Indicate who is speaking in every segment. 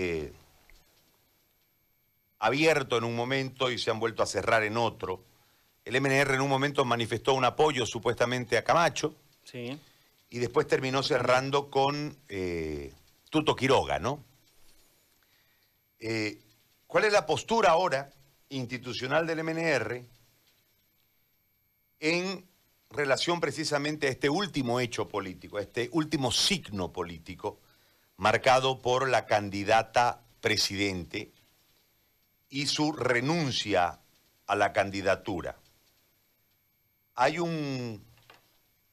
Speaker 1: eh, abierto en un momento y se han vuelto a cerrar en otro. El MNR en un momento manifestó un apoyo supuestamente a Camacho.
Speaker 2: Sí.
Speaker 1: Y después terminó cerrando con eh, Tuto Quiroga, ¿no? Eh, ¿Cuál es la postura ahora institucional del MNR en relación precisamente a este último hecho político, a este último signo político marcado por la candidata presidente y su renuncia a la candidatura? Hay un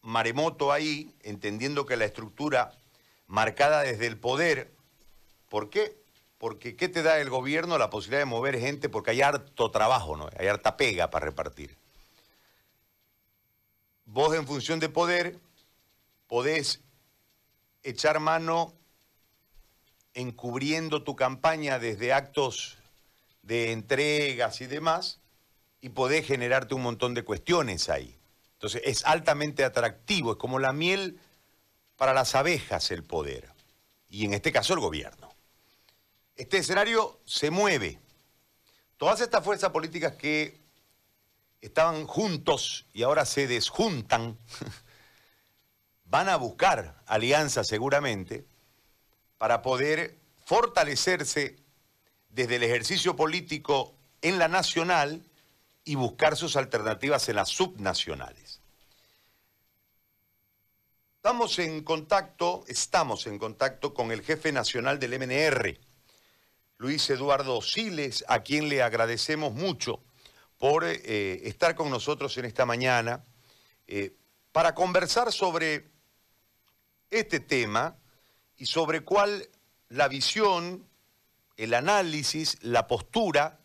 Speaker 1: maremoto ahí, entendiendo que la estructura marcada desde el poder, ¿por qué? Porque ¿qué te da el gobierno? La posibilidad de mover gente porque hay harto trabajo, ¿no? Hay harta pega para repartir. Vos en función de poder podés echar mano encubriendo tu campaña desde actos de entregas y demás y podés generarte un montón de cuestiones ahí. Entonces es altamente atractivo, es como la miel para las abejas el poder, y en este caso el gobierno. Este escenario se mueve. Todas estas fuerzas políticas que estaban juntos y ahora se desjuntan, van a buscar alianzas seguramente para poder fortalecerse desde el ejercicio político en la nacional y buscar sus alternativas en las subnacionales. Estamos en contacto, estamos en contacto con el jefe nacional del MNR, Luis Eduardo Siles, a quien le agradecemos mucho por eh, estar con nosotros en esta mañana eh, para conversar sobre este tema y sobre cuál la visión, el análisis, la postura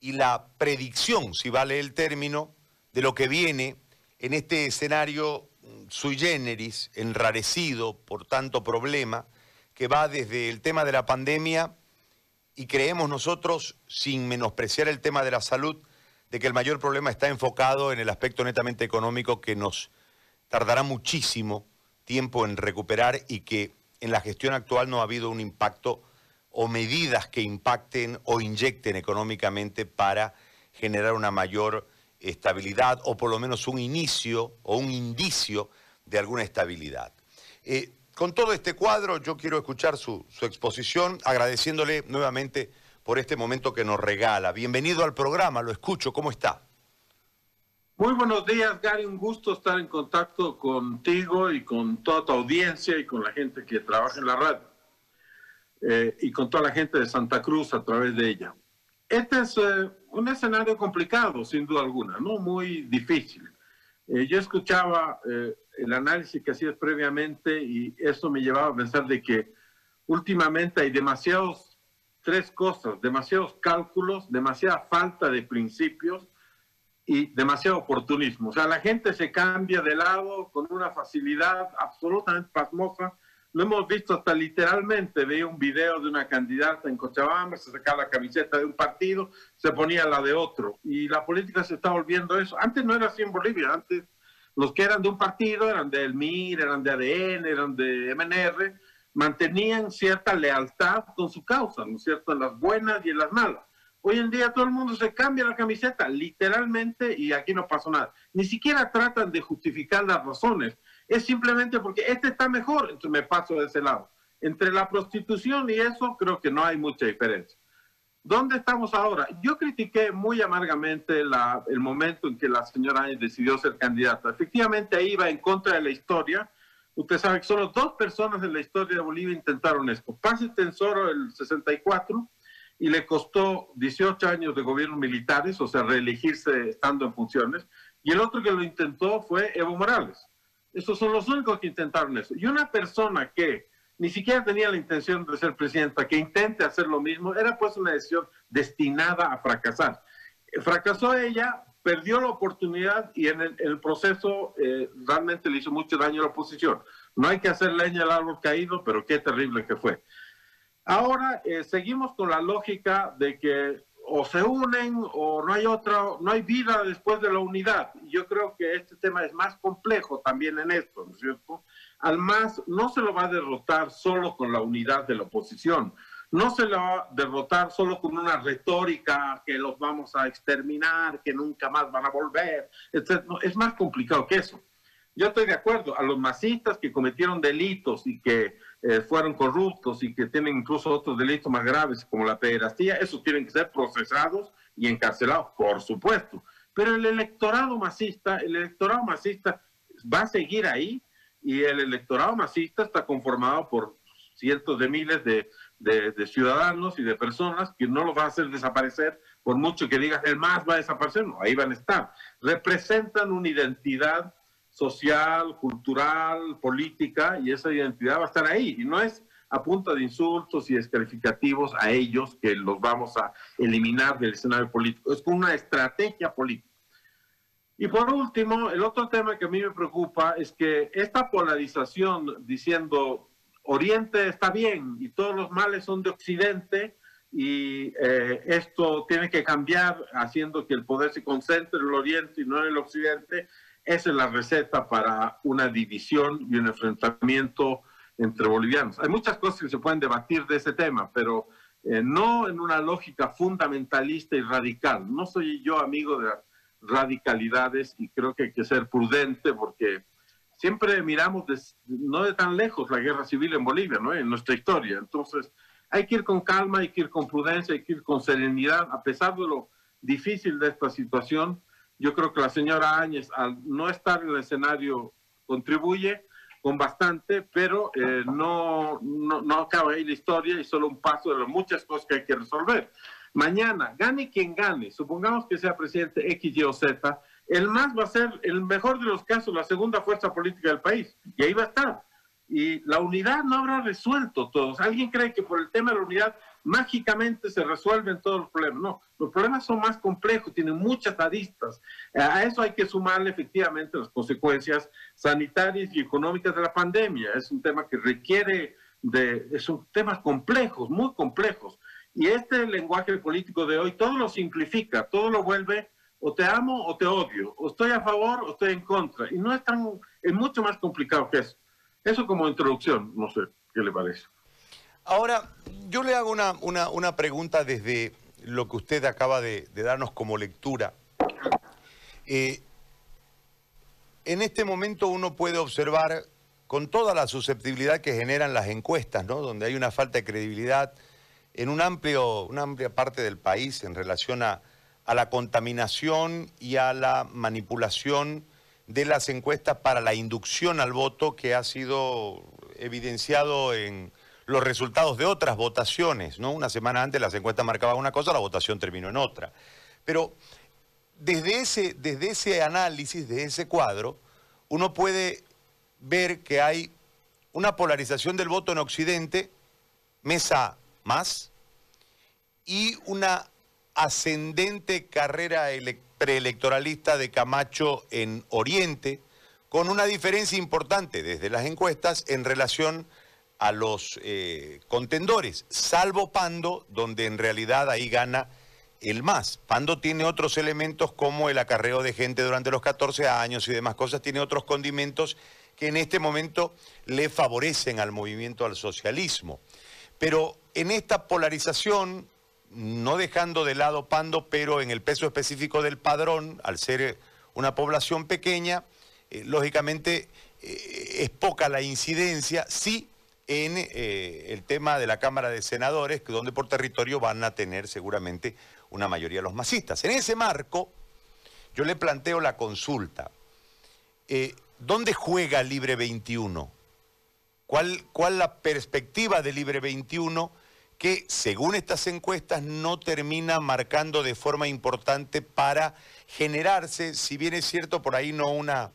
Speaker 1: y la predicción, si vale el término, de lo que viene en este escenario sui generis, enrarecido por tanto problema, que va desde el tema de la pandemia y creemos nosotros, sin menospreciar el tema de la salud, de que el mayor problema está enfocado en el aspecto netamente económico que nos tardará muchísimo tiempo en recuperar y que en la gestión actual no ha habido un impacto o medidas que impacten o inyecten económicamente para generar una mayor estabilidad o por lo menos un inicio o un indicio de alguna estabilidad. Eh, con todo este cuadro yo quiero escuchar su, su, exposición agradeciéndole nuevamente por este momento que nos regala. Bienvenido al programa, lo escucho, ¿cómo está?
Speaker 3: Muy buenos días, Gary. Un gusto estar en contacto contigo y con toda tu audiencia y con la gente que trabaja en la radio. Eh, y con toda la gente de Santa Cruz a través de ella. Este es eh, un escenario complicado, sin duda alguna, ¿no? Muy difícil. Eh, yo escuchaba eh, el análisis que hacías previamente y eso me llevaba a pensar de que últimamente hay demasiados, tres cosas, demasiados cálculos, demasiada falta de principios y demasiado oportunismo. O sea, la gente se cambia de lado con una facilidad absolutamente pasmosa lo hemos visto hasta literalmente, veía un video de una candidata en Cochabamba, se sacaba la camiseta de un partido, se ponía la de otro. Y la política se está volviendo eso. Antes no era así en Bolivia, antes los que eran de un partido eran del MIR, eran de ADN, eran de MNR, mantenían cierta lealtad con su causa, ¿no es cierto?, en las buenas y en las malas. Hoy en día todo el mundo se cambia la camiseta, literalmente, y aquí no pasó nada. Ni siquiera tratan de justificar las razones es simplemente porque este está mejor, entonces me paso de ese lado. Entre la prostitución y eso creo que no hay mucha diferencia. ¿Dónde estamos ahora? Yo critiqué muy amargamente el momento en que la señora Áñez decidió ser candidata. Efectivamente, ahí iba en contra de la historia. Usted sabe que solo dos personas en la historia de Bolivia intentaron esto. Paz Tensoro el 64 y le costó 18 años de gobierno militares, o sea, reelegirse estando en funciones. Y el otro que lo intentó fue Evo Morales. Esos son los únicos que intentaron eso. Y una persona que ni siquiera tenía la intención de ser presidenta, que intente hacer lo mismo, era pues una decisión destinada a fracasar. Fracasó ella, perdió la oportunidad y en el, proceso eh, realmente le hizo mucho daño a la oposición. No hay que hacer leña al árbol caído, pero qué terrible que fue. Ahora eh, seguimos con la lógica de que o se unen o no hay otra, no hay vida después de la unidad. Yo creo que este tema es más complejo también en esto, ¿no es cierto? Al más no se lo va a derrotar solo con la unidad de la oposición. no se le va a derrotar solo con una retórica que los vamos a exterminar, que nunca más van a volver, etc. es más complicado que eso. Yo estoy de acuerdo, a los masistas que cometieron delitos y que eh, fueron corruptos y que tienen incluso otros delitos más graves como la pederastía, esos tienen que ser procesados y encarcelados, por supuesto. Pero el electorado masista, el electorado masista va a seguir ahí y el electorado masista está conformado por cientos de miles de, de, ciudadanos y de personas que no los va a hacer desaparecer por mucho que digas el más va a desaparecer, no, ahí van a estar. Representan una identidad social, cultural, política y esa identidad va a estar ahí y no es a punta de insultos y descalificativos a ellos que los vamos a eliminar del escenario político, es con una estrategia política. Y por último, el otro tema que a mí me preocupa es que esta polarización diciendo Oriente está bien y todos los males son de Occidente y eh, esto tiene que cambiar haciendo que el poder se concentre en el Oriente y no en el Occidente, esa es la receta para una división y un enfrentamiento entre bolivianos. Hay muchas cosas que se pueden debatir de ese tema, pero eh, no en una lógica fundamentalista y radical. No soy yo amigo de radicalidades y creo que hay que ser prudente porque siempre miramos no de tan lejos la guerra civil en Bolivia, ¿no? En nuestra historia. Entonces, hay que ir con calma, hay que ir con prudencia, hay que ir con serenidad, a pesar de lo difícil de esta situación. Yo creo que la señora Áñez, al no estar en el escenario, contribuye con bastante, pero eh, no, no, no acaba ahí la historia y solo un paso de las muchas cosas que hay que resolver. Mañana, gane quien gane, supongamos que sea presidente X, Y o Z, el más va a ser, el mejor de los casos, la segunda fuerza política del país. Y ahí va a estar. Y la unidad no habrá resuelto todos. ¿Alguien cree que por el tema de la unidad mágicamente se resuelven todos los problemas? No, los problemas son más complejos, tienen muchas aristas. A eso hay que sumarle efectivamente las consecuencias sanitarias y económicas de la pandemia. Es un tema que requiere de, son temas complejos, muy complejos. Y este lenguaje político de hoy todo lo simplifica, todo lo vuelve o te amo o te odio, o estoy a favor o estoy en contra. Y no es tan, es mucho más complicado que eso. Eso como introducción, no sé qué le parece.
Speaker 1: Ahora, yo le hago una, una, pregunta desde lo que usted acaba de, darnos como lectura. Eh, en este momento uno puede observar con toda la susceptibilidad que generan las encuestas, ¿no? donde hay una falta de credibilidad en un amplio, una amplia parte del país en relación a, a la contaminación y a la manipulación de las encuestas para la inducción al voto que ha sido evidenciado en los resultados de otras votaciones. ¿no? Una semana antes las encuestas marcaban una cosa, la votación terminó en otra. Pero desde ese, desde ese análisis, de ese cuadro, uno puede ver que hay una polarización del voto en Occidente, mesa más, y una ascendente carrera preelectoralista de Camacho en Oriente, con una diferencia importante desde las encuestas en relación a los eh, contendores, salvo Pando, donde en realidad ahí gana el más. Pando tiene otros elementos como el acarreo de gente durante los 14 años y demás cosas, tiene otros condimentos que en este momento le favorecen al movimiento al socialismo. Pero en esta polarización no dejando de lado Pando, pero en el peso específico del padrón, al ser eh, una población pequeña, eh, lógicamente es poca la incidencia, sí en el tema de la Cámara de Senadores, donde por territorio van a tener seguramente una mayoría los masistas. En ese marco, yo le planteo la consulta. ¿Dónde juega Libre 21? ¿Cuál, ¿Cuál la perspectiva de Libre 21? que según estas encuestas no termina marcando de forma importante para generarse, si bien es cierto por ahí no una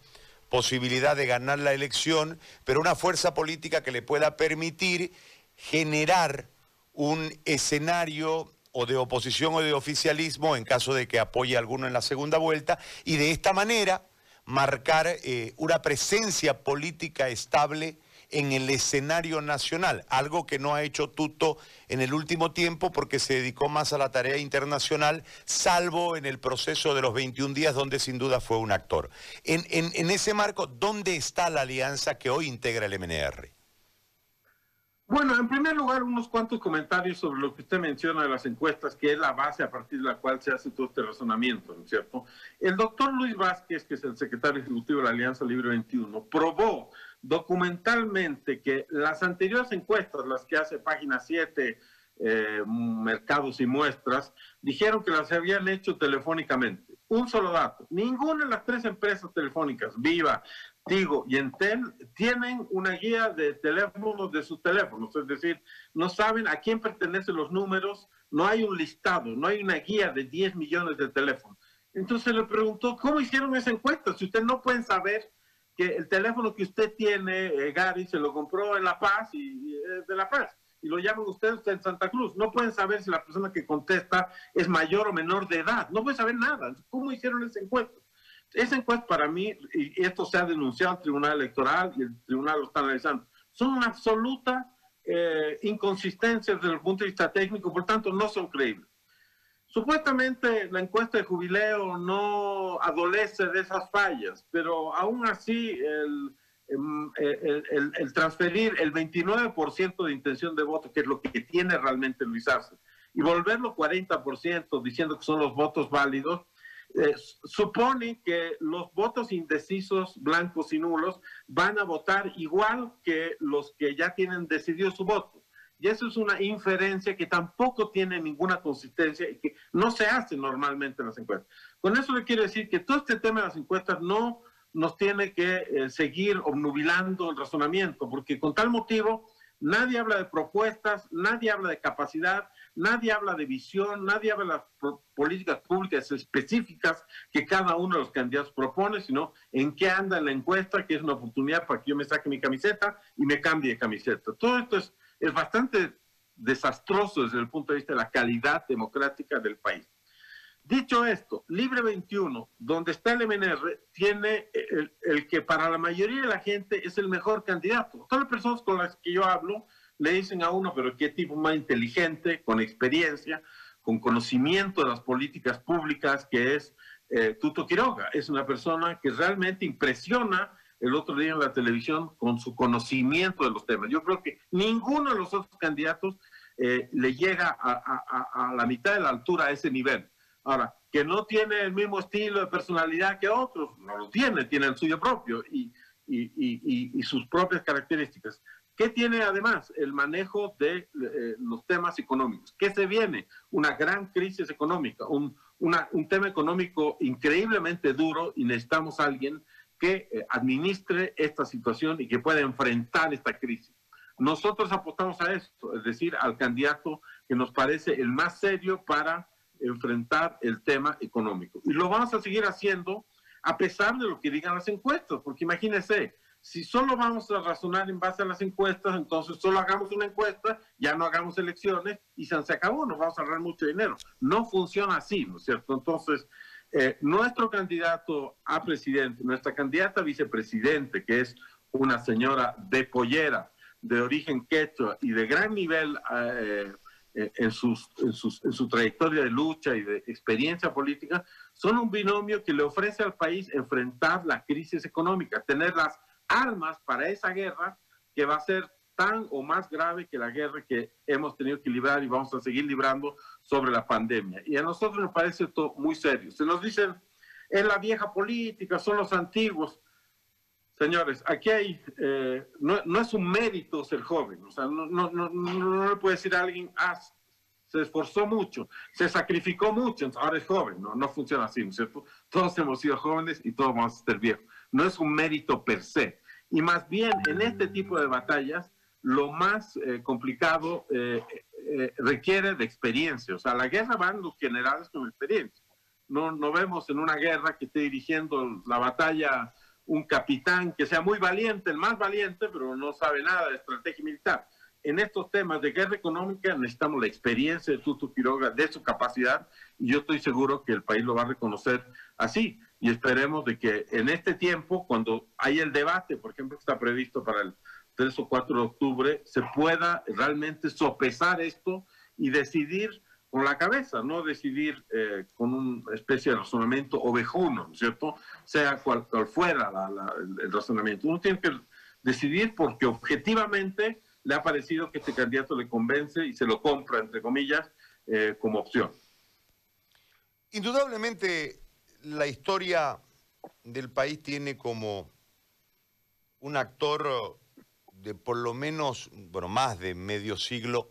Speaker 1: posibilidad de ganar la elección, pero una fuerza política que le pueda permitir generar un escenario o de oposición o de oficialismo en caso de que apoye a alguno en la segunda vuelta y de esta manera marcar eh, una presencia política estable en el escenario nacional, algo que no ha hecho Tuto en el último tiempo porque se dedicó más a la tarea internacional, salvo en el proceso de los 21 días donde sin duda fue un actor. En, ese marco, ¿dónde está la alianza que hoy integra el MNR?
Speaker 3: Bueno, en primer lugar, unos cuantos comentarios sobre lo que usted menciona de las encuestas, que es la base a partir de la cual se hace todo este razonamiento, ¿no es cierto? El doctor Luis Vázquez, que es el secretario ejecutivo de la Alianza Libre 21, probó documentalmente que las anteriores encuestas, las que hace página 7, eh, Mercados y Muestras, dijeron que las habían hecho telefónicamente. Un solo dato, ninguna de las tres empresas telefónicas, Viva, Tigo y Entel tienen una guía de teléfonos de sus teléfonos, es decir, no saben a quién pertenecen los números, no hay un listado, no hay una guía de 10 millones de teléfonos. Entonces le preguntó, ¿cómo hicieron esa encuesta? Si ustedes no pueden saber que el teléfono que usted tiene, eh, Gary, se lo compró en La Paz y, de La Paz y lo llaman ustedes en Santa Cruz. No pueden saber si la persona que contesta es mayor o menor de edad. No pueden saber nada. ¿Cómo hicieron esa encuesta? Esa encuesta para mí, y esto se ha denunciado al Tribunal Electoral y el Tribunal lo está analizando, son una absoluta eh, inconsistencia desde el punto de vista técnico, por tanto no son creíbles. Supuestamente la encuesta de jubileo no adolece de esas fallas, pero aún así el, em, transferir el 29% de intención de voto, que es lo que tiene realmente Luis Arce, y volverlo 40% diciendo que son los votos válidos, eh, supone que los votos indecisos, blancos y nulos, van a votar igual que los que ya tienen decidido su voto. Y eso es una inferencia que tampoco tiene ninguna consistencia y que no se hace normalmente en las encuestas. Con eso le quiero decir que todo este tema de las encuestas no nos tiene que eh, seguir obnubilando el razonamiento, porque con tal motivo nadie habla de propuestas, nadie habla de capacidad, Nadie habla de visión, nadie habla de las políticas públicas específicas que cada uno de los candidatos propone, sino en qué anda la encuesta, que es una oportunidad para que yo me saque mi camiseta y me cambie de camiseta. Todo esto es, es bastante desastroso desde el punto de vista de la calidad democrática del país. Dicho esto, Libre 21, donde está el MNR, tiene el, el, que para la mayoría de la gente es el mejor candidato. Todas las personas con las que yo hablo le dicen a uno, pero qué tipo más inteligente, con experiencia, con conocimiento de las políticas públicas, que es eh, Tuto Quiroga. Es una persona que realmente impresiona el otro día en la televisión con su conocimiento de los temas. Yo creo que ninguno de los otros candidatos eh, le llega a, la mitad de la altura a ese nivel. Ahora, que no tiene el mismo estilo de personalidad que otros, no lo tiene, tiene el suyo propio y, y, y sus propias características. ¿Qué tiene además? El manejo de eh, los temas económicos. ¿Qué se viene? Una gran crisis económica, un, un tema económico increíblemente duro y necesitamos a alguien que eh, administre esta situación y que pueda enfrentar esta crisis. Nosotros apostamos a esto, es decir, al candidato que nos parece el más serio para enfrentar el tema económico. Y lo vamos a seguir haciendo a pesar de lo que digan las encuestas, porque imagínense, si solo vamos a razonar en base a las encuestas, entonces solo hagamos una encuesta, ya no hagamos elecciones y se acabó, nos vamos a ahorrar mucho dinero. No funciona así, ¿no es cierto? Entonces, eh, nuestro candidato a presidente, nuestra candidata a vicepresidente, que es una señora de pollera, de origen quechua y de gran nivel eh, eh, en, sus, en, sus, en su trayectoria de lucha y de experiencia política, son un binomio que le ofrece al país enfrentar la crisis económica, tener las armas para esa guerra que va a ser tan o más grave que la guerra que hemos tenido que librar y vamos a seguir librando sobre la pandemia. Y a nosotros nos parece esto muy serio. Se nos dicen, es la vieja política, son los antiguos. Señores, aquí hay, eh, no, es un mérito ser joven, o sea, no, no, no, no le puede decir a alguien, ah, se esforzó mucho, se sacrificó mucho, ahora es joven, no, no funciona así, ¿no es cierto? Todos hemos sido jóvenes y todos vamos a ser viejos no es un mérito per se. Y más bien en este tipo de batallas, lo más eh, complicado eh, eh, requiere de experiencia. O sea, la guerra van los generales con experiencia. No, no vemos en una guerra que esté dirigiendo la batalla un capitán que sea muy valiente, el más valiente, pero no sabe nada de estrategia militar. En estos temas de guerra económica necesitamos la experiencia de Tutu Quiroga, de su capacidad, y yo estoy seguro que el país lo va a reconocer así y esperemos de que en este tiempo, cuando hay el debate, por ejemplo, que está previsto para el 3 o 4 de octubre, se pueda realmente sopesar esto y decidir con la cabeza, no decidir eh, con una especie de razonamiento ovejuno, ¿no es cierto? Sea cual, fuera el razonamiento. Uno tiene que decidir porque objetivamente le ha parecido que este candidato le convence y se lo compra, entre comillas, eh, como opción.
Speaker 1: Indudablemente la historia del país tiene como un actor de por lo menos, bueno, más de medio siglo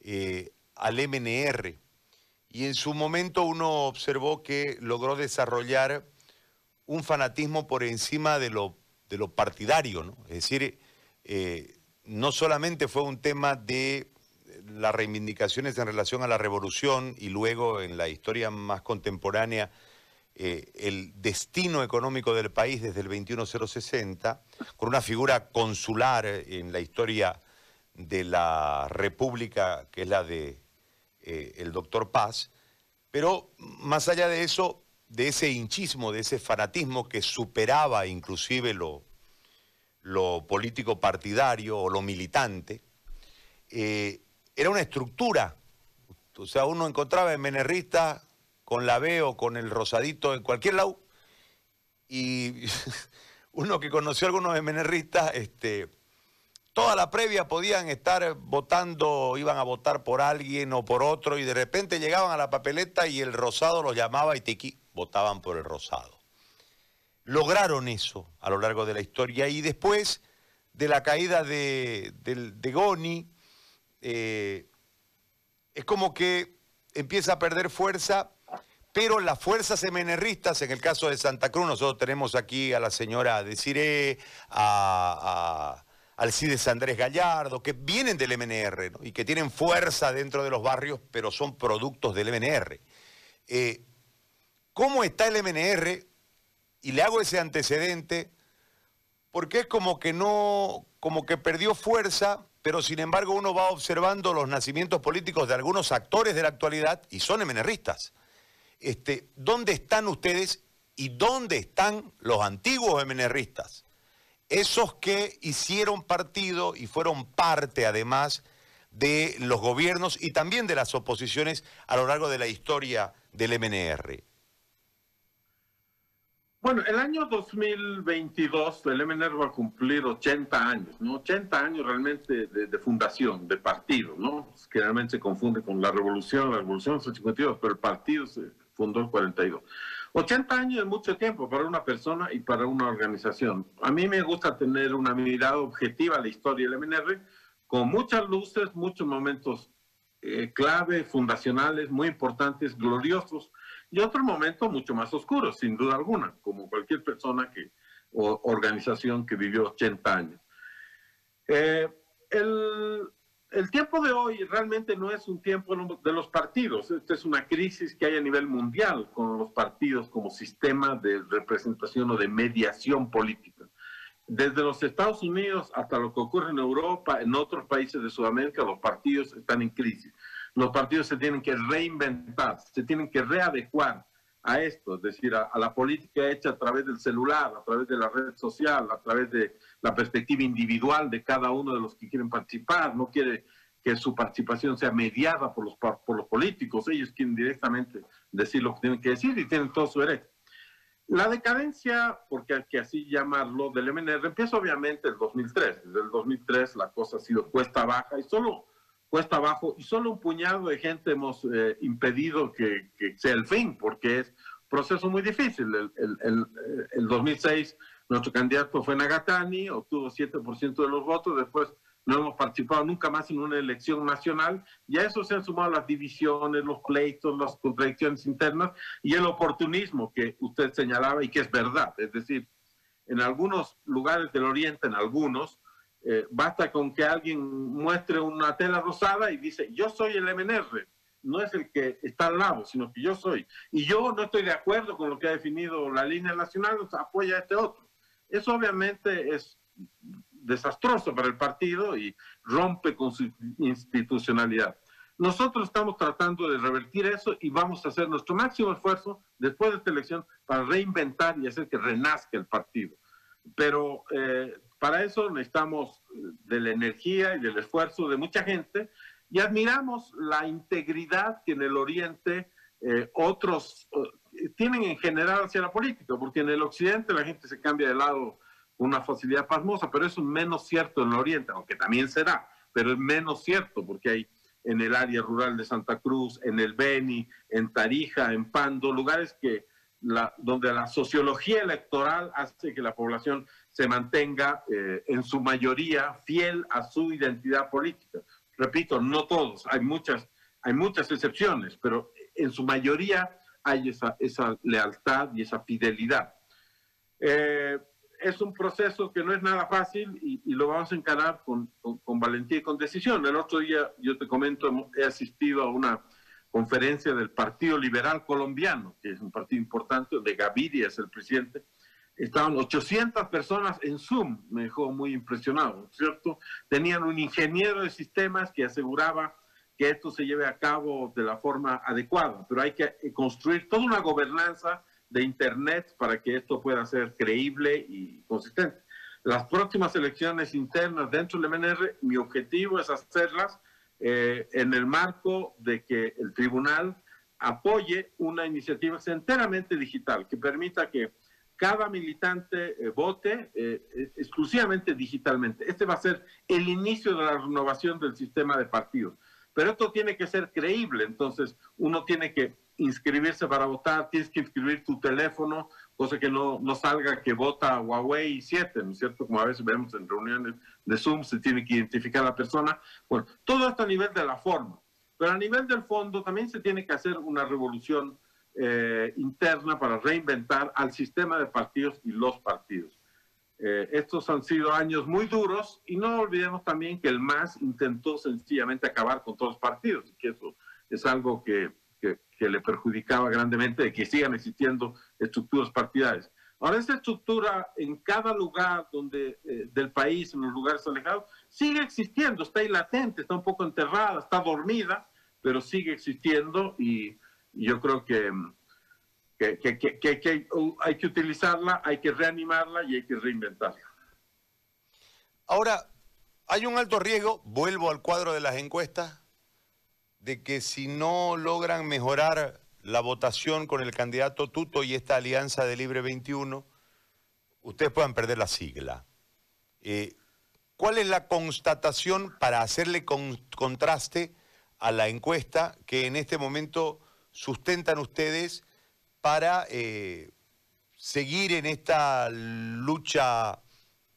Speaker 1: eh, al MNR. Y en su momento uno observó que logró desarrollar un fanatismo por encima de lo, de partidario, ¿no? Es decir, eh, no solamente fue un tema de las reivindicaciones en relación a la revolución y luego en la historia más contemporánea eh, el destino económico del país desde el 21060, con una figura consular en la historia de la República, que es la de eh, el doctor Paz, pero más allá de eso, de ese hinchismo, de ese fanatismo que superaba inclusive lo, lo político partidario o lo militante, eh, era una estructura. O sea, uno encontraba en Menerrista con la B o con el rosadito en cualquier lado. Y uno que conoció a algunos MNRistas, este, toda la previa podían estar votando, iban a votar por alguien o por otro, y de repente llegaban a la papeleta y el rosado los llamaba y tiqui, votaban por el rosado. Lograron eso a lo largo de la historia y después de la caída de, Goni, eh, es como que empieza a perder fuerza pero las fuerzas MNRistas, en el caso de Santa Cruz, nosotros tenemos aquí a la señora Desiré, a, a Alcides Andrés Gallardo, que vienen del MNR y que tienen fuerza dentro de los barrios, pero son productos del MNR. Eh, ¿Cómo está el MNR? Y le hago ese antecedente porque es como que no, como que perdió fuerza, pero sin embargo uno va observando los nacimientos políticos de algunos actores de la actualidad y son MNRistas. Este, ¿dónde están ustedes y dónde están los antiguos MNRistas? Esos que hicieron partido y fueron parte además de los gobiernos y también de las oposiciones a lo largo de la historia del MNR.
Speaker 3: Bueno, el año 2022 el MNR va a cumplir 80 años, ¿no? 80 años realmente de, fundación, de partido, ¿no? Que realmente se confunde con la revolución, la revolución fue 52, pero el partido se, fundó el 42. 80 años es mucho tiempo para una persona y para una organización. A mí me gusta tener una mirada objetiva a la historia del MNR, con muchas luces, muchos momentos eh, clave, fundacionales, muy importantes, gloriosos, y otros momentos mucho más oscuros, sin duda alguna, como cualquier persona que, o organización que vivió 80 años. Eh, el, el tiempo de hoy realmente no es un tiempo de los partidos, esta es una crisis que hay a nivel mundial con los partidos como sistema de representación o de mediación política. Desde los Estados Unidos hasta lo que ocurre en Europa, en otros países de Sudamérica, los partidos están en crisis. Los partidos se tienen que reinventar, se tienen que readecuar a esto, es decir, a, la política hecha a través del celular, a través de la red social, a través de la perspectiva individual de cada uno de los que quieren participar, no quiere que su participación sea mediada por los, por los políticos, ellos quieren directamente decir lo que tienen que decir y tienen todo su derecho. La decadencia, porque hay que así llamarlo, del MNR empieza obviamente el 2003. Desde el 2003 la cosa ha sido cuesta baja y solo cuesta abajo y solo un puñado de gente hemos eh, impedido que, sea el fin, porque es un proceso muy difícil. El, el, el, 2006 nuestro candidato fue Nagatani, obtuvo 7% de los votos, después no hemos participado nunca más en una elección nacional y a eso se han sumado las divisiones, los pleitos, las contradicciones internas y el oportunismo que usted señalaba y que es verdad. Es decir, en algunos lugares del Oriente, en algunos, eh, basta con que alguien muestre una tela rosada y dice, yo soy el MNR, no es el que está al lado, sino que yo soy. Y yo no estoy de acuerdo con lo que ha definido la línea nacional, o apoya a este otro. Eso obviamente es desastroso para el partido y rompe con su institucionalidad. Nosotros estamos tratando de revertir eso y vamos a hacer nuestro máximo esfuerzo después de esta elección para reinventar y hacer que renazca el partido. Pero eh, para eso necesitamos eh, de la energía y del esfuerzo de mucha gente y admiramos la integridad que en el Oriente eh, otros eh, tienen en general hacia la política, porque en el Occidente la gente se cambia de lado con una facilidad pasmosa, pero eso es menos cierto en el Oriente, aunque también será. pero es menos cierto porque hay en el área rural de Santa Cruz, en el Beni, en Tarija, en Pando, lugares que donde la sociología electoral hace que la población se mantenga eh, en su mayoría fiel a su identidad política. Repito, no todos, hay muchas, hay muchas excepciones, pero en su mayoría hay esa, esa lealtad y esa fidelidad. Eh, es un proceso que no es nada fácil y, lo vamos a encarar con, con, valentía y con decisión. El otro día, yo te comento, he asistido a una conferencia del Partido Liberal Colombiano, que es un partido importante, de Gaviria es el presidente. Estaban 800 personas en Zoom, me dejó muy impresionado, ¿cierto? Tenían un ingeniero de sistemas que aseguraba que esto se lleve a cabo de la forma adecuada, pero hay que construir toda una gobernanza de Internet para que esto pueda ser creíble y consistente. Las próximas elecciones internas dentro del MNR, mi objetivo es hacerlas eh, en el marco de que el tribunal apoye una iniciativa enteramente digital que permita que cada militante eh, vote eh, exclusivamente digitalmente. Este va a ser el inicio de la renovación del sistema de partidos. Pero esto tiene que ser creíble, entonces uno tiene que inscribirse para votar, tienes que inscribir tu teléfono, cosa que no, no salga que vota Huawei 7, ¿no es cierto? Como a veces vemos en reuniones de Zoom, se tiene que identificar a la persona. Bueno, todo esto a nivel de la forma, pero a nivel del fondo también se tiene que hacer una revolución eh, interna para reinventar al sistema de partidos y los partidos. Eh, estos han sido años muy duros y no olvidemos también que el MAS intentó sencillamente acabar con todos los partidos, y que eso es algo que que, le perjudicaba grandemente de que sigan existiendo estructuras partidarias. Ahora, esa estructura en cada lugar donde, eh, del país, en los lugares alejados, sigue existiendo, está ahí latente, está un poco enterrada, está dormida, pero sigue existiendo y, yo creo que, que, que, hay que utilizarla, hay que reanimarla y hay que reinventarla.
Speaker 1: Ahora, hay un alto riesgo, vuelvo al cuadro de las encuestas, de que si no logran mejorar la votación con el candidato Tuto y esta alianza de Libre 21, ustedes puedan perder la sigla. Eh, ¿Cuál es la constatación para hacerle contraste a la encuesta que en este momento sustentan ustedes para eh, seguir en esta lucha,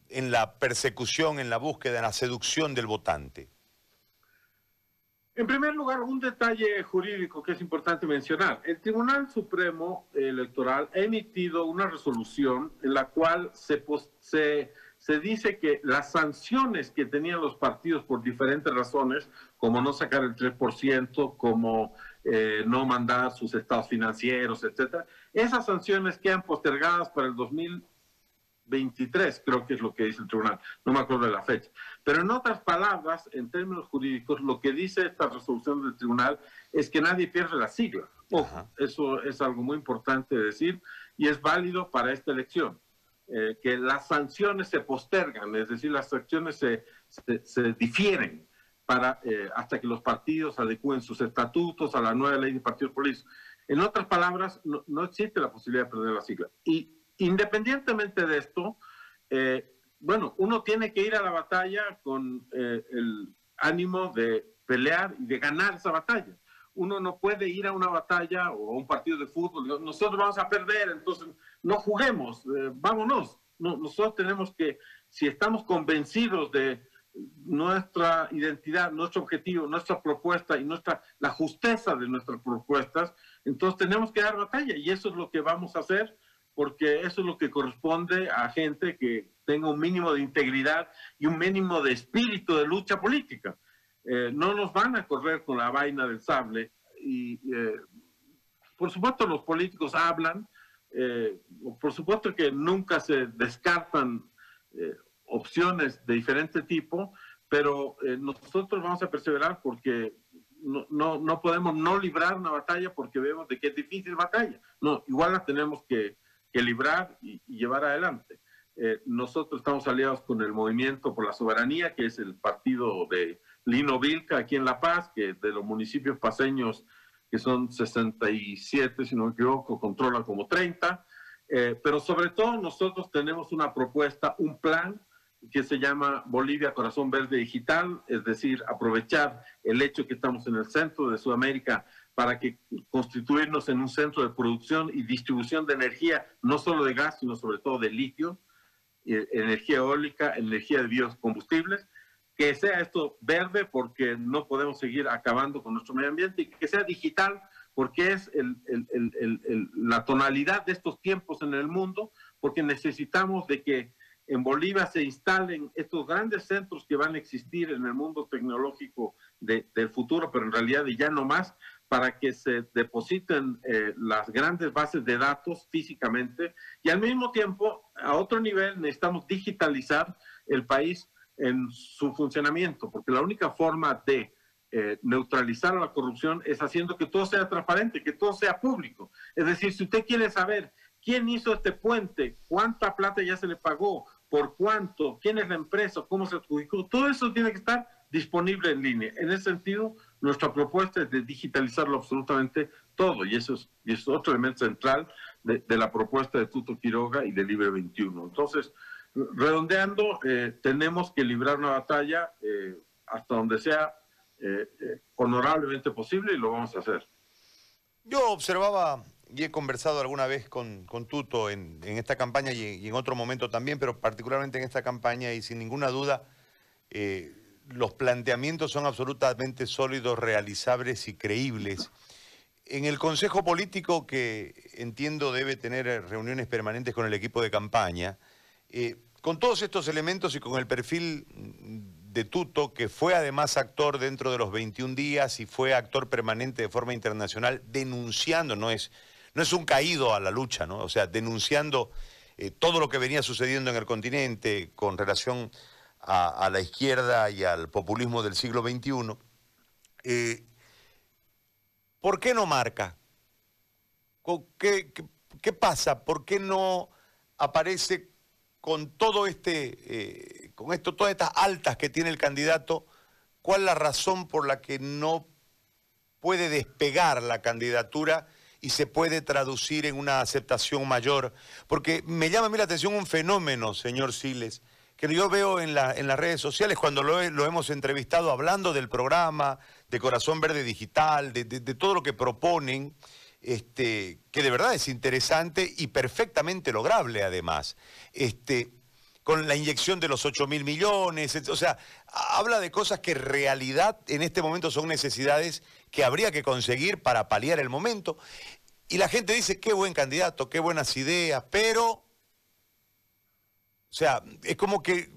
Speaker 1: en la persecución, en la búsqueda, en la seducción del votante?
Speaker 3: En primer lugar, un detalle jurídico que es importante mencionar. El Tribunal Supremo Electoral ha emitido una resolución en la cual se, se, se dice que las sanciones que tenían los partidos por diferentes razones, como no sacar el 3%, como eh, no mandar sus estados financieros, etcétera, esas sanciones quedan postergadas para el 2000 23, creo que es lo que dice el tribunal, no me acuerdo de la fecha. Pero en otras palabras, en términos jurídicos, lo que dice esta resolución del tribunal es que nadie pierde la sigla. Ojo, eso es algo muy importante decir y es válido para esta elección. Eh, que las sanciones se postergan, es decir, las sanciones se, se, difieren para, eh, hasta que los partidos adecúen sus estatutos a la nueva ley de partidos políticos. En otras palabras, no, no existe la posibilidad de perder la sigla. Y independientemente de esto, eh, bueno, uno tiene que ir a la batalla con eh, el ánimo de pelear y de ganar esa batalla. Uno no puede ir a una batalla o a un partido de fútbol, nosotros vamos a perder, entonces no juguemos, eh, vámonos. nosotros tenemos que, si estamos convencidos de nuestra identidad, nuestro objetivo, nuestra propuesta y nuestra, la justeza de nuestras propuestas, entonces tenemos que dar batalla y eso es lo que vamos a hacer porque eso es lo que corresponde a gente que tenga un mínimo de integridad y un mínimo de espíritu de lucha política. Eh, no nos van a correr con la vaina del sable y eh, por supuesto los políticos hablan, eh, por supuesto que nunca se descartan opciones de diferente tipo, pero nosotros vamos a perseverar porque no, no, no, podemos no librar una batalla porque vemos de que es difícil batalla. No, igual la tenemos que, que librar y, llevar adelante. Eh, nosotros estamos aliados con el Movimiento por la Soberanía, que es el partido de Lino Vilca aquí en La Paz, que de los municipios paseños, que son 67, si no me equivoco, controla como 30. Eh, pero sobre todo nosotros tenemos una propuesta, un plan que se llama Bolivia Corazón Verde Digital, es decir, aprovechar el hecho que estamos en el centro de Sudamérica para que constituirnos en un centro de producción y distribución de energía, no solo de gas, sino sobre todo de litio, eh, energía eólica, energía de biocombustibles, que sea esto verde porque no podemos seguir acabando con nuestro medio ambiente y que sea digital porque es la tonalidad de estos tiempos en el mundo, porque necesitamos de que en Bolivia se instalen estos grandes centros que van a existir en el mundo tecnológico del futuro, pero en realidad ya no más, para que se depositen eh, las grandes bases de datos físicamente y al mismo tiempo, a otro nivel, necesitamos digitalizar el país en su funcionamiento, porque la única forma de eh, neutralizar la corrupción es haciendo que todo sea transparente, que todo sea público. Es decir, si usted quiere saber quién hizo este puente, cuánta plata ya se le pagó, por cuánto, quién es la empresa, cómo se adjudicó, todo eso tiene que estar disponible en línea. En ese sentido, nuestra propuesta es de digitalizarlo absolutamente todo, y eso es, otro elemento central de, la propuesta de Tuto Quiroga y de Libre 21. Entonces, redondeando, eh, tenemos que librar una batalla eh, hasta donde sea eh, eh, honorablemente posible y lo vamos a hacer.
Speaker 1: Yo observaba y he conversado alguna vez con, Tuto en, esta campaña y, en otro momento también, pero particularmente en esta campaña y sin ninguna duda, eh, los planteamientos son absolutamente sólidos, realizables y creíbles. En el Consejo Político, que entiendo debe tener reuniones permanentes con el equipo de campaña, con todos estos elementos y con el perfil de Tuto, que fue además actor dentro de los 21 días y fue actor permanente de forma internacional, denunciando, no es, no es un caído a la lucha, ¿no? o sea, denunciando eh, todo lo que venía sucediendo en el continente con relación a, la izquierda y al populismo del siglo XXI. Eh, ¿Por qué no marca? ¿Qué, pasa? ¿Por qué no aparece con todo este, eh, con esto, todas estas altas que tiene el candidato, ¿cuál es la razón por la que no puede despegar la candidatura y se puede traducir en una aceptación mayor? Porque me llama a mí la atención un fenómeno, señor Siles, que yo veo en, la, en las redes sociales cuando lo, hemos entrevistado hablando del programa, de Corazón Verde Digital, de todo lo que proponen este, que de verdad es interesante y perfectamente lograble además. Este, con la inyección de los 8 mil millones, o sea, habla de cosas que en realidad en este momento son necesidades que habría que conseguir para paliar el momento. Y la gente dice, qué buen candidato, qué buenas ideas, pero, o sea, es como que,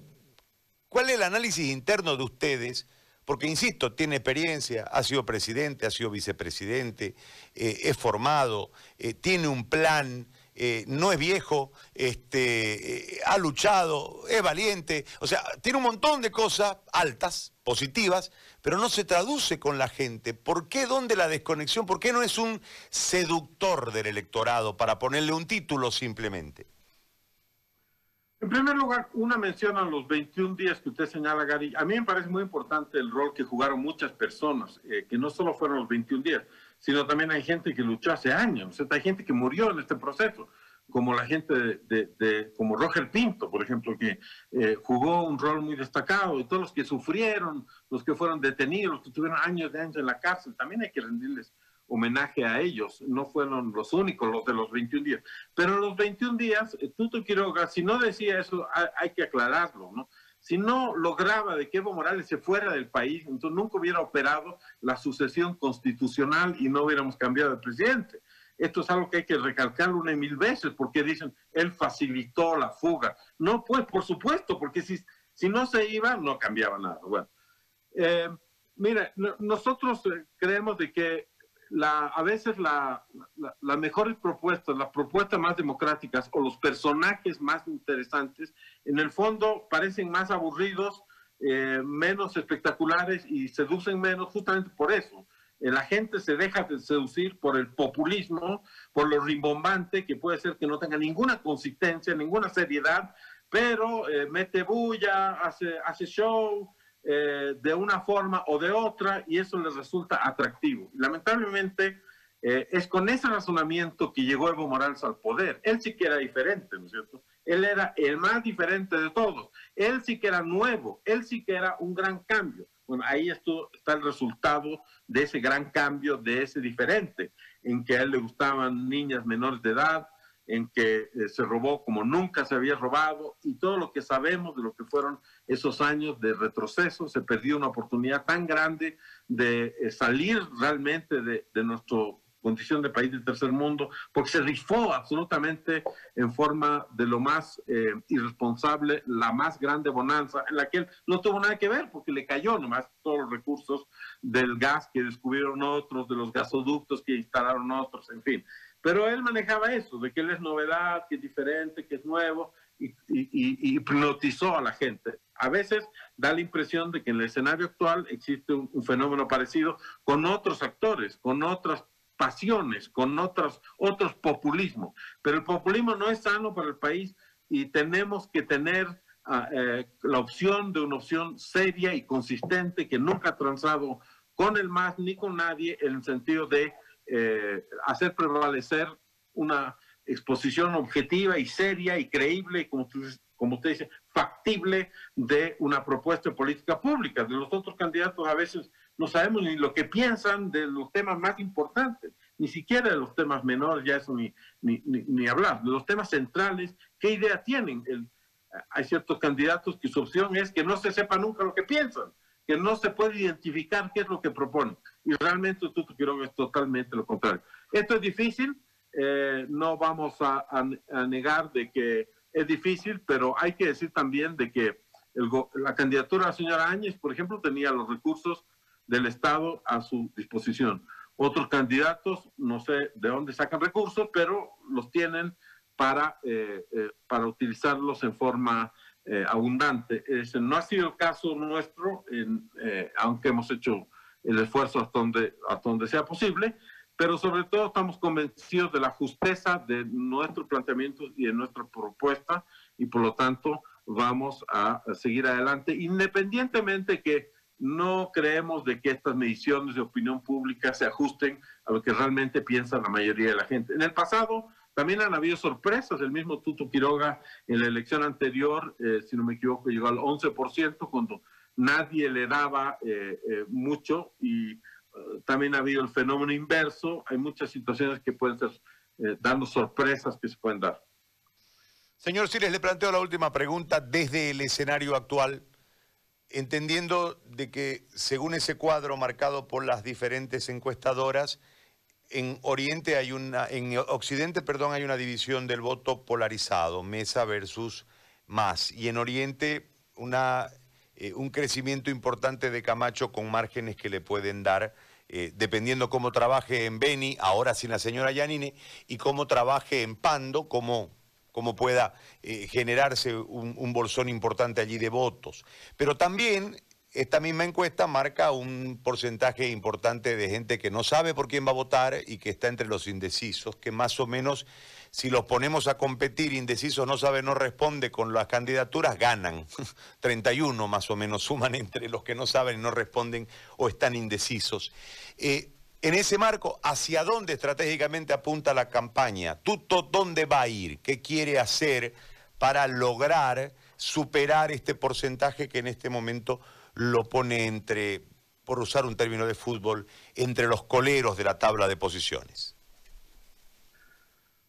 Speaker 1: ¿cuál es el análisis interno de ustedes? Porque insisto, tiene experiencia, ha sido presidente, ha sido vicepresidente, eh, es formado, eh, tiene un plan, eh, no es viejo, este, ha luchado, es valiente, o sea, tiene un montón de cosas altas, positivas, pero no se traduce con la gente. ¿Por qué? ¿Dónde la desconexión? ¿Por qué no es un seductor del electorado para ponerle un título simplemente?
Speaker 3: En primer lugar, una mención a los 21 días que usted señala, Gary. A mí me parece muy importante el rol que jugaron muchas personas, eh, que no solo fueron los 21 días, sino también hay gente que luchó hace años, o hay gente que murió en este proceso, como la gente de, como Roger Pinto, por ejemplo, que eh, jugó un rol muy destacado, y todos los que sufrieron, los que fueron detenidos, los que tuvieron años de años en la cárcel, también hay que rendirles homenaje a ellos. No fueron los únicos, los de los 21 días. Pero los 21 días, eh, Tuto Quiroga, si no decía eso, hay, que aclararlo, ¿no? Si no lograba de que Evo Morales se fuera del país, entonces nunca hubiera operado la sucesión constitucional y no hubiéramos cambiado de presidente. Esto es algo que hay que recalcarlo una y mil veces, porque dicen, él facilitó la fuga. No, pues, por supuesto, porque si, si no se iba, no cambiaba nada. Bueno, eh, mira, nosotros eh, creemos de que a veces la, las mejores propuestas, las propuestas más democráticas o los personajes más interesantes, en el fondo parecen más aburridos, eh, menos espectaculares y seducen menos justamente por eso. Eh, la gente se deja de seducir por el populismo, por lo rimbombante, que puede ser que no tenga ninguna consistencia, ninguna seriedad, pero eh, mete bulla, hace, hace show, eh, de una forma o de otra y eso les resulta atractivo. Lamentablemente, eh, es con ese razonamiento que llegó Evo Morales al poder. Él sí que era diferente, ¿no es cierto? Él era el más diferente de todos. Él sí que era nuevo, él sí que era un gran cambio. Bueno, ahí está el resultado de ese gran cambio, de ese diferente, en que a él le gustaban niñas menores de edad, en que eh, se robó como nunca se había robado y todo lo que sabemos de lo que fueron esos años de retroceso, se perdió una oportunidad tan grande de eh, salir realmente de, de nuestra condición de país del tercer mundo, porque se rifó absolutamente en forma de lo más eh, irresponsable la más grande bonanza, en la que él no tuvo nada que ver, porque le cayó nomás todos los recursos del gas que descubrieron otros, de los gasoductos que instalaron otros, en fin. Pero él manejaba eso, de que él es novedad, que es diferente, que es nuevo, y, hipnotizó a la gente. A veces da la impresión de que en el escenario actual existe un, un, fenómeno parecido con otros actores, con otras pasiones, con otros, otros populismos. Pero el populismo no es sano para el país y tenemos que tener ah, eh, la opción de una opción seria y consistente que nunca ha transado con el MAS ni con nadie en el sentido de eh, hacer prevalecer una exposición objetiva y seria y creíble, como, como usted dice, factible de una propuesta de política pública. De los otros candidatos a veces no sabemos ni lo que piensan de los temas más importantes, ni siquiera de los temas menores, ya eso ni, ni, ni, hablar, de los temas centrales, ¿qué idea tienen? El, hay ciertos candidatos que su opción es que no se sepa nunca lo que piensan que no se puede identificar qué es lo que proponen. Y realmente Tuto Quiroga es totalmente lo contrario. Esto es difícil, eh, no vamos a, negar de que es difícil, pero hay que decir también de que la candidatura de la señora Áñez, por ejemplo, tenía los recursos del Estado a su disposición. Otros candidatos, no sé de dónde sacan recursos, pero los tienen para, eh, eh, para utilizarlos en forma eh, abundante. No ha sido el caso nuestro, eh, aunque hemos hecho el esfuerzo hasta donde, hasta donde sea posible, pero sobre todo estamos convencidos de la justeza de nuestros planteamientos y de nuestra propuesta y por lo tanto vamos a, seguir adelante, independientemente que no creemos de que estas mediciones de opinión pública se ajusten a lo que realmente piensa la mayoría de la gente. En el pasado también han habido sorpresas. El mismo Tuto Quiroga en la elección anterior, eh, si no me equivoco, llegó al 11% cuando nadie le daba eh, eh, mucho y también ha habido el fenómeno inverso. Hay muchas situaciones que pueden ser dando sorpresas que se pueden dar.
Speaker 1: Señor Siles, le planteo la última pregunta desde el escenario actual, entendiendo de que según ese cuadro marcado por las diferentes encuestadoras, en Oriente hay una, en Occidente, perdón, hay una división del voto polarizado, Mesa versus Más, y en Oriente una, eh, un crecimiento importante de Camacho con márgenes que le pueden dar, eh, dependiendo cómo trabaje en Beni, ahora sin la señora Yanine, y cómo trabaje en Pando, cómo, cómo pueda eh, generarse un, un bolsón importante allí de votos. Pero también esta misma encuesta marca un porcentaje importante de gente que no sabe por quién va a votar y que está entre los indecisos, que más o menos, si los ponemos a competir, indecisos no sabe, no responde con las candidaturas, ganan. 31 más o menos suman entre los que no saben no responden o están indecisos. Eh, en ese marco, ¿hacia dónde estratégicamente apunta la campaña? ¿Tuto dónde va a ir? ¿Qué quiere hacer para lograr superar este porcentaje que en este momento lo pone entre, por usar un término de fútbol, entre los coleros de la tabla de posiciones?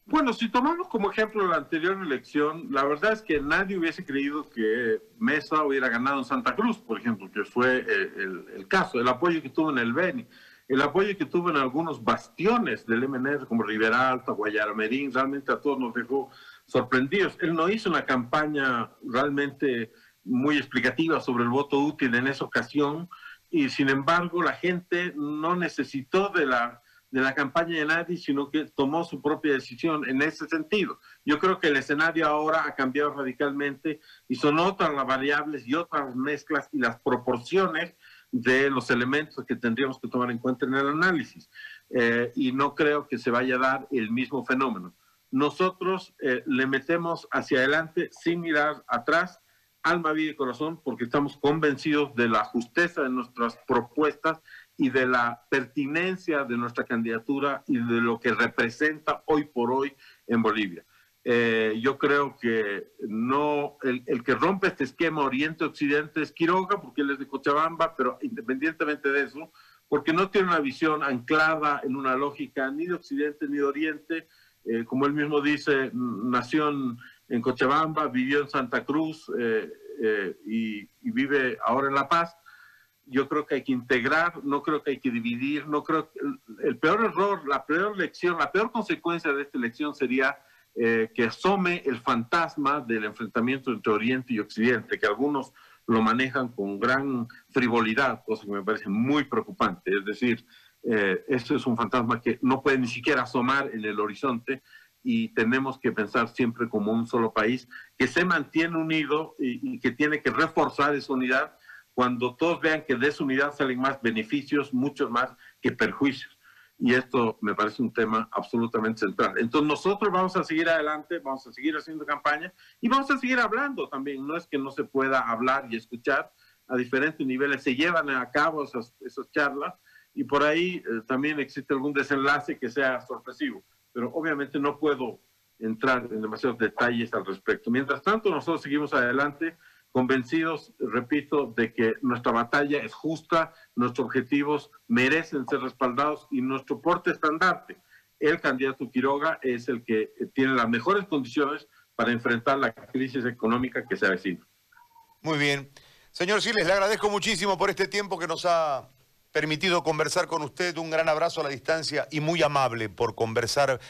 Speaker 3: Bueno, si tomamos como ejemplo la anterior elección, la verdad es que nadie hubiese creído que Mesa hubiera ganado en Santa Cruz, por ejemplo, que fue el, caso, el apoyo que tuvo en el Beni, el apoyo que tuvo en algunos bastiones del MNR como Rivera Alta, Guayara Merín, realmente a todos nos dejó sorprendidos. Él no hizo una campaña realmente muy explicativa sobre el voto útil en esa ocasión y sin embargo la gente no necesitó de la, de la campaña de nadie, sino que tomó su propia decisión en ese sentido. Yo creo que el escenario ahora ha cambiado radicalmente y son otras las variables y otras mezclas y las proporciones de los elementos que tendríamos que tomar en cuenta en el análisis. Eh, y no creo que se vaya a dar el mismo fenómeno. Nosotros eh, le metemos hacia adelante sin mirar atrás alma, vida y corazón, porque estamos convencidos de la justeza de nuestras propuestas y de la pertinencia de nuestra candidatura y de lo que representa hoy por hoy en Bolivia. Eh, yo creo que no, el, que rompe este esquema Oriente-Occidente es Quiroga, porque él es de Cochabamba, pero independientemente de eso, porque no tiene una visión anclada en una lógica ni de Occidente ni de Oriente, eh, como él mismo dice, nació en Cochabamba, vivió en Santa Cruz eh, eh, y, vive ahora en La Paz. Yo creo que hay que integrar, no creo que hay que dividir, no creo el, peor error, la peor lección, la peor consecuencia de esta elección sería eh, que asome el fantasma del enfrentamiento entre Oriente y Occidente, que algunos lo manejan con gran frivolidad, cosa que me parece muy preocupante. Es decir, eh, esto es un fantasma que no puede ni siquiera asomar en el horizonte y tenemos que pensar siempre como un solo país que se mantiene unido y que tiene que reforzar esa unidad cuando todos vean que de esa unidad salen más beneficios, muchos más que perjuicios y esto me parece un tema absolutamente central. Entonces nosotros vamos a seguir adelante, vamos a seguir haciendo campaña y vamos a seguir hablando también. No es que no se pueda hablar y escuchar a diferentes niveles, se llevan a cabo esas, esas charlas y por ahí eh, también existe algún desenlace que sea sorpresivo, pero obviamente no puedo entrar en demasiados detalles al respecto. Mientras tanto, nosotros seguimos adelante convencidos, repito, de que nuestra batalla es justa, nuestros objetivos merecen ser respaldados y nuestro porte estandarte, el candidato Quiroga, es el que tiene las mejores condiciones para enfrentar la crisis económica que se avecina.
Speaker 1: Muy bien. Señor Siles, le agradezco muchísimo por este tiempo que nos ha permitido conversar con usted. Un gran abrazo a la distancia y muy amable por conversar,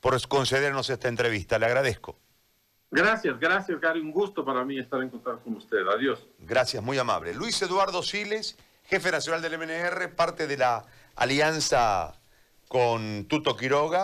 Speaker 1: por concedernos esta entrevista. Le agradezco.
Speaker 3: Gracias, gracias, Gary. Un gusto para mí estar en contacto con usted. Adiós.
Speaker 1: Gracias, muy amable. Luis Eduardo Siles, jefe nacional del MNR, parte de la alianza con Tuto Quiroga.